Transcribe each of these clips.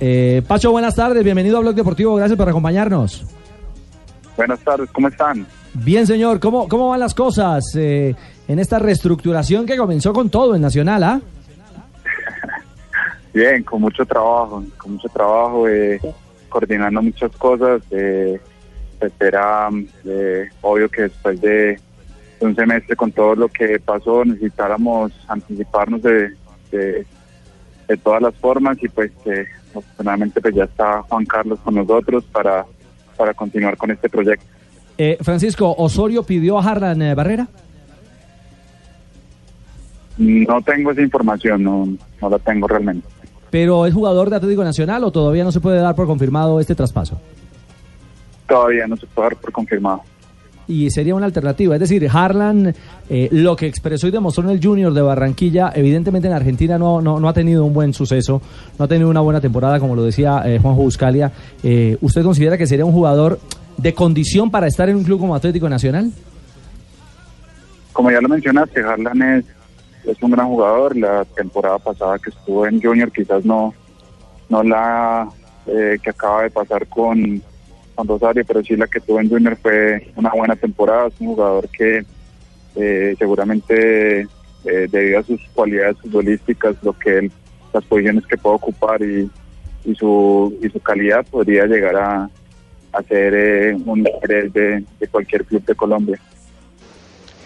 Eh, Pacho, buenas tardes, bienvenido a Blog Deportivo, gracias por acompañarnos. Buenas tardes, ¿cómo están? Bien, señor, ¿cómo, cómo van las cosas eh, en esta reestructuración que comenzó con todo en Nacional, ah? Bien, con mucho trabajo, con mucho trabajo, eh, coordinando muchas cosas. Eh, espera, eh, obvio que después de un semestre con todo lo que pasó, necesitáramos anticiparnos de, de, de todas las formas y pues eh, afortunadamente pues ya está Juan Carlos con nosotros para, para continuar con este proyecto. Eh, Francisco, ¿Osorio pidió a Harlan eh, Barrera? No tengo esa información, no, no la tengo realmente. ¿Pero es jugador de Atlético Nacional o todavía no se puede dar por confirmado este traspaso? Todavía no se puede dar por confirmado. Y sería una alternativa, es decir, Harlan, eh, lo que expresó y demostró en el Junior de Barranquilla, evidentemente en Argentina no, no, no ha tenido un buen suceso, no ha tenido una buena temporada, como lo decía eh, Juanjo Buscalia. Eh, ¿Usted considera que sería un jugador de condición para estar en un club como Atlético Nacional? Como ya lo mencionaste, Harlan es, es un gran jugador. La temporada pasada que estuvo en Junior quizás no, no la eh, que acaba de pasar con, con Rosario, pero sí la que tuvo en Junior fue una buena temporada. Es un jugador que eh, seguramente eh, debido a sus cualidades futbolísticas, lo que él, las posiciones que puede ocupar y, y su y su calidad podría llegar a, a ser eh, un interés de, de cualquier club de Colombia.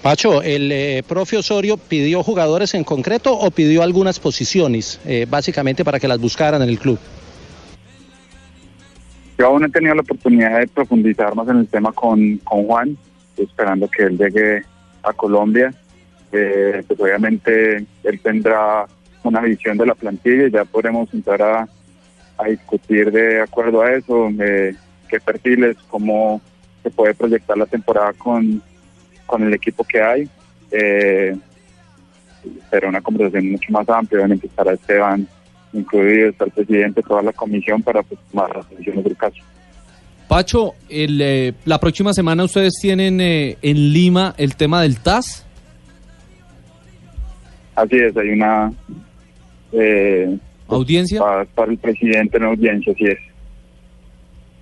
Pacho, ¿el eh, profe Osorio pidió jugadores en concreto o pidió algunas posiciones, eh, básicamente para que las buscaran en el club? Yo aún he tenido la oportunidad de profundizar más en el tema con, con Juan, esperando que él llegue a Colombia. Eh, pues obviamente él tendrá una visión de la plantilla y ya podremos entrar a, a discutir de acuerdo a eso, eh, qué perfiles, cómo se puede proyectar la temporada con, con el equipo que hay. Eh, será una conversación mucho más amplia, obviamente estará Esteban incluido, está el presidente, toda la comisión para pues, tomar las decisiones del caso. Pacho, el, eh, la próxima semana ustedes tienen eh, en Lima el tema del TAS. Así es, hay una eh, audiencia para, para, el presidente en audiencia, así es.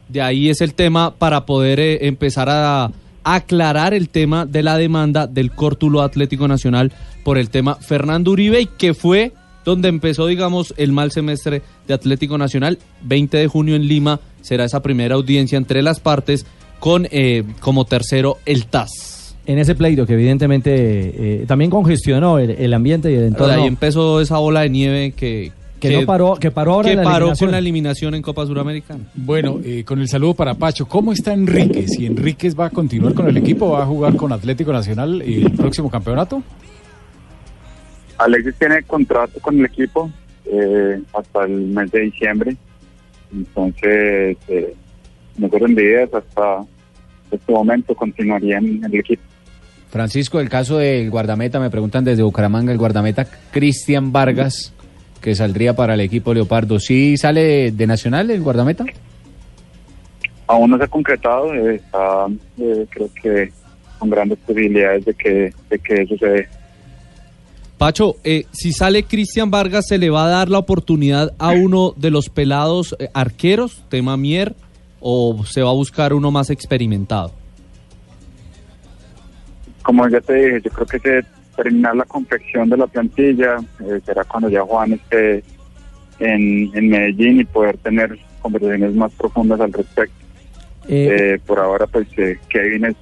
De ahí es el tema para poder eh, empezar a aclarar el tema de la demanda del Córtulo Atlético Nacional por el tema Fernando Uribe y que fue donde empezó, digamos, el mal semestre de Atlético Nacional. 20 de junio en Lima será esa primera audiencia entre las partes con eh, como tercero el TAS. En ese pleito que evidentemente eh, también congestionó el, el, ambiente y el entorno. Ahí empezó esa bola de nieve que... Que, que no paró, que paró ahora que la paró con la eliminación en Copa Suramericana. Bueno, eh, con el saludo para Pacho, ¿cómo está Enríquez? ¿Y Enríquez va a continuar con el equipo? ¿Va a jugar con Atlético Nacional el próximo campeonato? Alexis tiene contrato con el equipo eh, hasta el mes de diciembre. Entonces, eh, no fueron ideas hasta este momento continuaría en el equipo. Francisco, el caso del guardameta, me preguntan desde Bucaramanga, el guardameta Cristian Vargas, que saldría para el equipo Leopardo. ¿Sí sale de, de Nacional el guardameta? Aún no se ha concretado, eh, está, eh, creo que con grandes posibilidades de que, de que eso se dé. Pacho, eh, si sale Cristian Vargas, ¿se le va a dar la oportunidad a uno de los pelados eh, arqueros, tema Mier, o se va a buscar uno más experimentado? Como ya te dije, yo creo que se terminar la confección de la plantilla eh, será cuando ya Juan esté en, en, Medellín y poder tener conversaciones más profundas al respecto. por ahora, pues Kevin es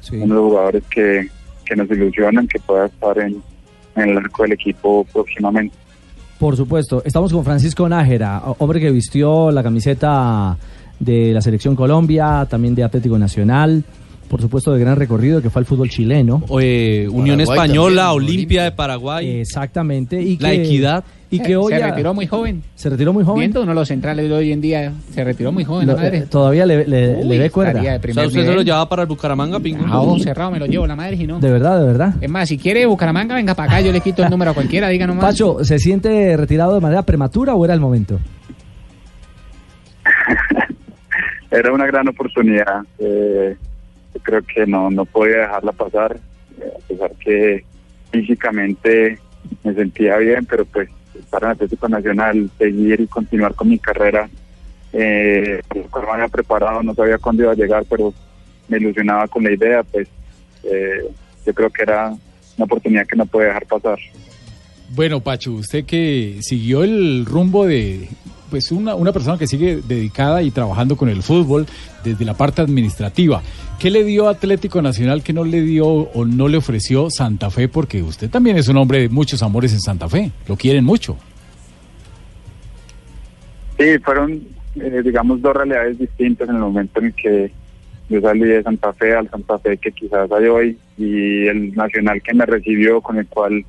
sí. uno de los jugadores que, que nos ilusionan que pueda estar en en el arco del equipo próximamente. Por supuesto, estamos con Francisco Nájera, hombre que vistió la camiseta de la selección Colombia, también de Atlético Nacional, por supuesto de gran recorrido que fue el fútbol chileno. Eh, Unión Paraguay Española, también, Olimpia de Paraguay. Exactamente. Y la que, equidad. Y que hoy se retiró muy joven. Se retiró muy joven. Viendo uno de los centrales de hoy en día, se retiró muy joven. Lo, la madre. Eh, todavía le, le, Uy, le ve cuerda. O sea, usted se lo llevaba para el Bucaramanga, Pingo. Ah, oh, cerrado me lo llevo, la madre, si no. De verdad, de verdad. Es más, si quiere Bucaramanga, venga para acá, yo le quito el número a cualquiera, diga nomás. Pacho, ¿se siente retirado de manera prematura o era el momento? era una gran oportunidad. Eh, creo que no, no podía dejarla pasar, eh, a pesar que físicamente me sentía bien, pero pues estar en Atlético Nacional, seguir y continuar con mi carrera. Eh, me había preparado, no sabía cuándo iba a llegar, pero me ilusionaba con la idea, pues eh, yo creo que era una oportunidad que no puede dejar pasar. Bueno, Pacho, usted que siguió el rumbo de pues una, una persona que sigue dedicada y trabajando con el fútbol desde la parte administrativa. ¿Qué le dio Atlético Nacional que no le dio o no le ofreció Santa Fe? Porque usted también es un hombre de muchos amores en Santa Fe. Lo quieren mucho. Sí, fueron, eh, digamos, dos realidades distintas en el momento en que yo salí de Santa Fe al Santa Fe que quizás hay hoy y el Nacional que me recibió, con el cual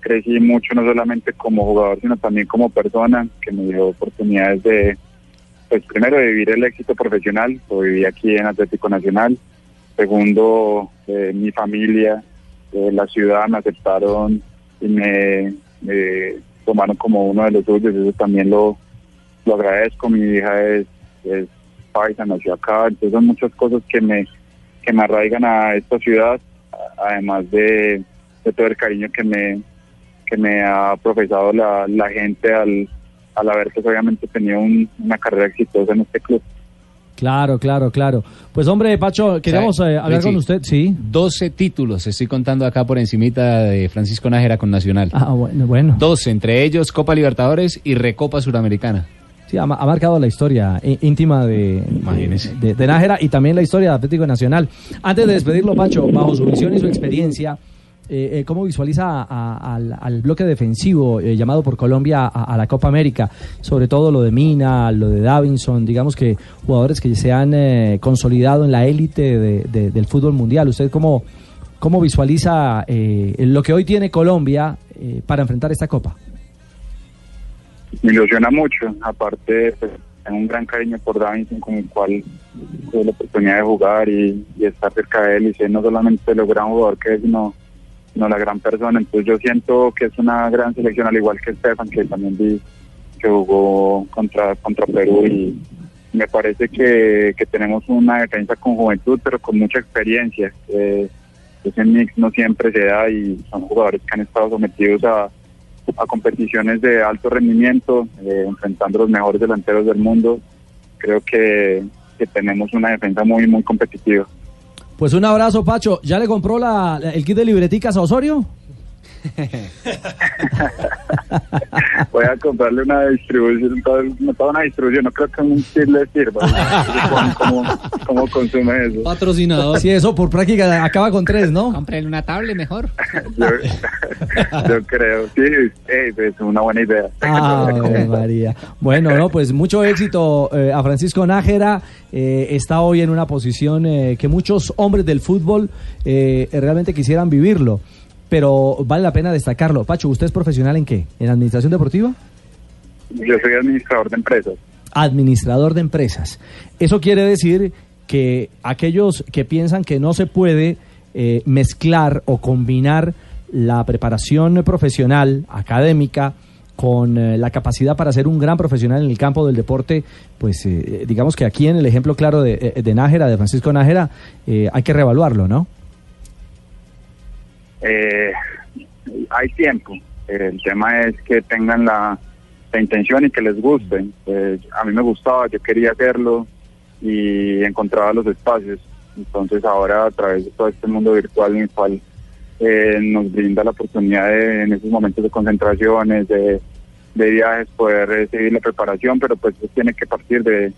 crecí mucho, no solamente como jugador, sino también como persona, que me dio oportunidades de, pues primero, de vivir el éxito profesional, lo viví aquí en Atlético Nacional. Segundo, eh, mi familia, eh, la ciudad me aceptaron y me, me tomaron como uno de los suyos, eso también lo, lo agradezco. Mi hija es, es paisa, nació acá, entonces son muchas cosas que me, que me arraigan a esta ciudad, además de, de todo el cariño que me, que me ha profesado la, la gente al, al haber pues obviamente tenido un- una carrera exitosa en este club. Claro, claro, claro. Pues hombre, Pacho, queríamos eh, hablar Richie, con usted, sí. 12 títulos, estoy contando acá por encimita de Francisco Nájera con Nacional. Ah, bueno, bueno. 12, entre ellos Copa Libertadores y Recopa Suramericana. Sí, ha, ma- ha marcado la historia í- íntima de, Imagínese. de, de Nájera y también la historia de Atlético Nacional. Antes de despedirlo, Pacho, bajo su visión y su experiencia, eh, eh, ¿cómo visualiza a- al, al bloque defensivo eh, llamado por Colombia a, la Copa América? Sobre todo lo de Mina, lo de Davinson, digamos que jugadores que se han eh, consolidado en la élite de- de- del fútbol mundial. ¿Usted cómo, cómo visualiza eh, lo que hoy tiene Colombia para enfrentar esta Copa? me ilusiona mucho. Aparte, pues, tengo un gran cariño por Davinson, con el cual tuve la oportunidad de jugar y, estar cerca de él. Y sé no solamente lo gran jugador que es, sino, sino la gran persona. Entonces, yo siento que es una gran selección, al igual que Estefan, que también vi que jugó contra, contra Perú. Y me parece que, que tenemos una defensa con juventud, pero con mucha experiencia. Eh, ese mix no siempre se da y son jugadores que han estado sometidos a a competiciones de alto rendimiento, eh, enfrentando los mejores delanteros del mundo. Creo que, que tenemos una defensa muy, muy competitiva. Pues un abrazo, Pacho. ¿Ya le compró la, el kit de libreticas a Osorio? Voy a comprarle una distribución, no toda una distribución, no creo que un kit le sirva. ¿Cómo, cómo consume eso? Patrocinador. Sí, eso por práctica acaba con tres, ¿no? Cómprele una tablet mejor. Yo, yo creo, sí, eh, es una buena idea. Ave María. Bueno, no, pues mucho éxito eh, a Francisco Nájera. eh, está hoy en una posición eh, que muchos hombres del fútbol eh, realmente quisieran vivirlo. Pero vale la pena destacarlo. Pacho, ¿usted es profesional en qué? ¿En administración deportiva? Yo soy administrador de empresas. administrador de empresas. Eso quiere decir que aquellos que piensan que no se puede eh, mezclar o combinar la preparación profesional, académica, con eh, la capacidad para ser un gran profesional en el campo del deporte, pues eh, digamos que aquí en el ejemplo claro de, eh, de Nájera, de Francisco Nájera, eh, hay que reevaluarlo, ¿no? Eh, hay tiempo. El tema es que tengan la, intención y que les guste. Eh, a mí me gustaba, yo quería hacerlo y encontraba los espacios. Entonces ahora a través de todo este mundo virtual en el cual eh, nos brinda la oportunidad de, en esos momentos de concentraciones, de, de viajes, poder seguir la preparación, pero pues tiene que partir de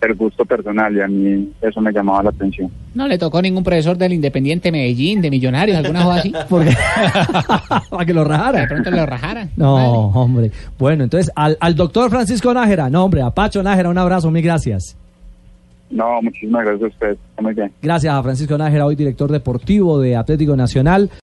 del gusto personal y a mí eso me llamaba la atención. No le tocó ningún profesor del Independiente Medellín, de Millonarios, alguna cosa así. Porque para que lo De rajara. pronto lo rajaran. No, Vale. hombre. Bueno, entonces al, al doctor Francisco Nájera, no, hombre, a Pacho Nájera, un abrazo, mil gracias. No, muchísimas gracias a. Está muy bien. Gracias a Francisco Nájera, hoy director deportivo de Atlético Nacional.